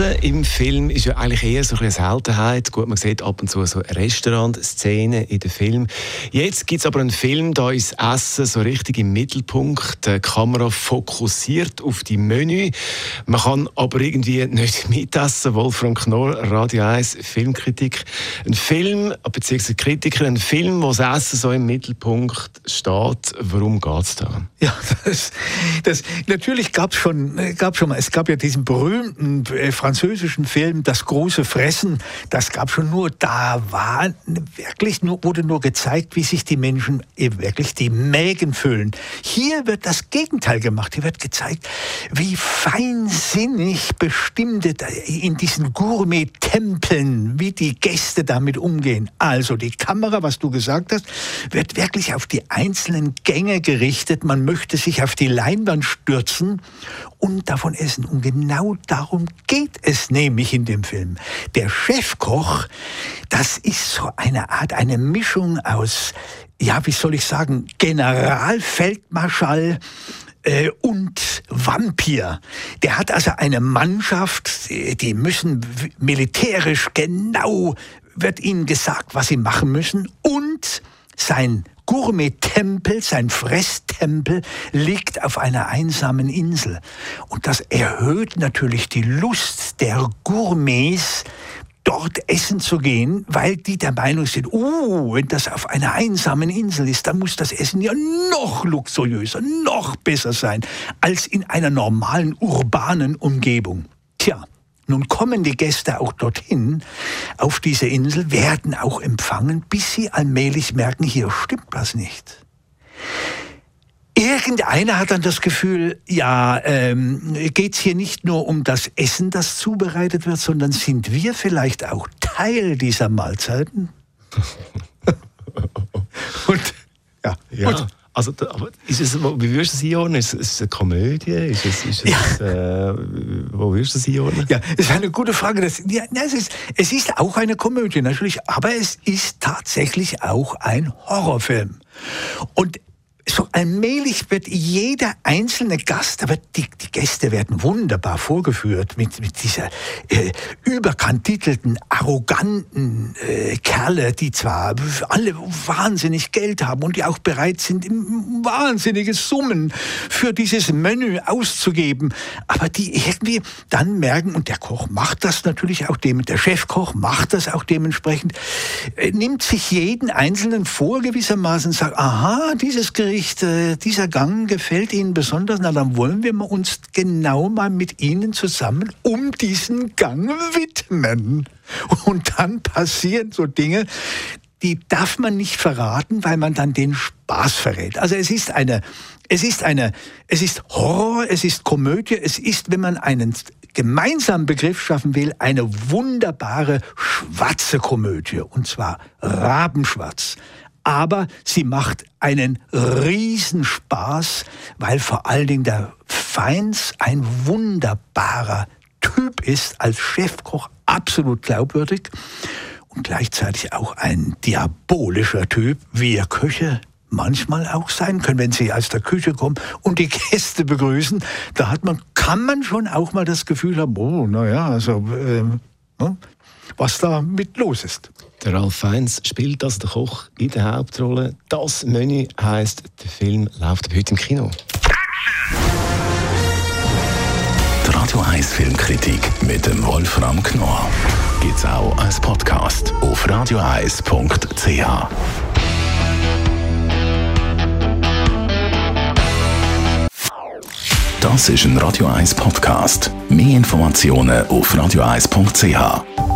Essen im Film ist ja eigentlich eher so eine Seltenheit. Gut, man sieht ab und zu so Restaurantszenen in den Film. Jetzt gibt es aber einen Film, da ist Essen so richtig im Mittelpunkt. Die Kamera fokussiert auf die Menü. Man kann aber irgendwie nicht mitessen. Wolfram Knorr, Radio 1, Filmkritik. Ein Film, beziehungsweise Kritiker, ein Film, wo das Essen so im Mittelpunkt steht. Warum geht es da? Ja, das, das, natürlich gab es schon, gab schon mal, es gab ja diesen berühmten äh, französischen Film Das große Fressen, das gab schon nur, da war wirklich nur, wurde nur gezeigt, wie sich die Menschen wirklich die Mägen füllen. Hier wird das Gegenteil gemacht. Hier wird gezeigt, wie feinsinnig bestimmte in diesen Gourmet-Tempeln, wie die Gäste damit umgehen. Also die Kamera, was du gesagt hast, wird wirklich auf die einzelnen Gänge gerichtet. Man möchte sich auf die Leinwand stürzen und davon essen. Und genau darum geht es nämlich in dem Film. Der Chefkoch, das ist so eine Art, eine Mischung aus, ja, wie soll ich sagen, Generalfeldmarschall, äh, und Vampir. Der hat also eine Mannschaft, die müssen militärisch genau, wird ihnen gesagt, was sie machen müssen und sein Gourmet-Tempel, sein Fresstempel liegt auf einer einsamen Insel. Und das erhöht natürlich die Lust der Gourmets, dort essen zu gehen, weil die der Meinung sind, oh, wenn das auf einer einsamen Insel ist, dann muss das Essen ja noch luxuriöser, noch besser sein als in einer normalen urbanen Umgebung. Tja, nun kommen die Gäste auch dorthin, auf diese Insel, werden auch empfangen, bis sie allmählich merken, hier stimmt was nicht. Irgendeiner hat dann das Gefühl, ja, ähm, geht es hier nicht nur um das Essen, das zubereitet wird, sondern sind wir vielleicht auch Teil dieser Mahlzeiten? Und ja, ja. Und, also, ist es, wie würdest du es einordnen? Ist, ist es eine Komödie? Ist es, ist es, ja. äh, wo würdest du es einordnen? Ja, das ist eine gute Frage. Das, ja, es, ist, es ist auch eine Komödie, natürlich, aber es ist tatsächlich auch ein Horrorfilm. Und so allmählich wird jeder einzelne Gast, aber die, die Gäste werden wunderbar vorgeführt mit, mit dieser äh, überkantitelten, arroganten äh, Kerle, die zwar alle wahnsinnig Geld haben und die auch bereit sind, wahnsinnige Summen für dieses Menü auszugeben, aber die irgendwie dann merken, und der Koch macht das natürlich auch dem, der Chefkoch macht das auch dementsprechend, äh, nimmt sich jeden Einzelnen vor gewissermaßen, sagt, aha, dieses Gericht Gericht, äh, dieser Gang gefällt Ihnen besonders, na dann wollen wir uns genau mal mit Ihnen zusammen um diesen Gang widmen. Und dann passieren so Dinge, die darf man nicht verraten, weil man dann den Spaß verrät. Also es ist eine, es ist eine, es ist Horror, es ist Komödie, es ist, wenn man einen gemeinsamen Begriff schaffen will, eine wunderbare schwarze Komödie. Und zwar rabenschwarz aber sie macht einen Riesenspaß, weil vor allen Dingen der Feins ein wunderbarer Typ ist, als Chefkoch absolut glaubwürdig und gleichzeitig auch ein diabolischer Typ, wie ihr Köche manchmal auch sein können, wenn sie aus der Küche kommen und die Gäste begrüßen. Da hat man, kann man schon auch mal das Gefühl haben, oh, naja, also, äh, was da mit los ist. Der Ralf Feins spielt also der Koch in der Hauptrolle. Das Menü heisst, der Film läuft heute im Kino. Die Radio 1 Filmkritik mit dem Wolfram Knorr gibt es auch als Podcast auf radioeis.ch. Das ist ein Radio 1 Podcast. Mehr Informationen auf radioeis.ch.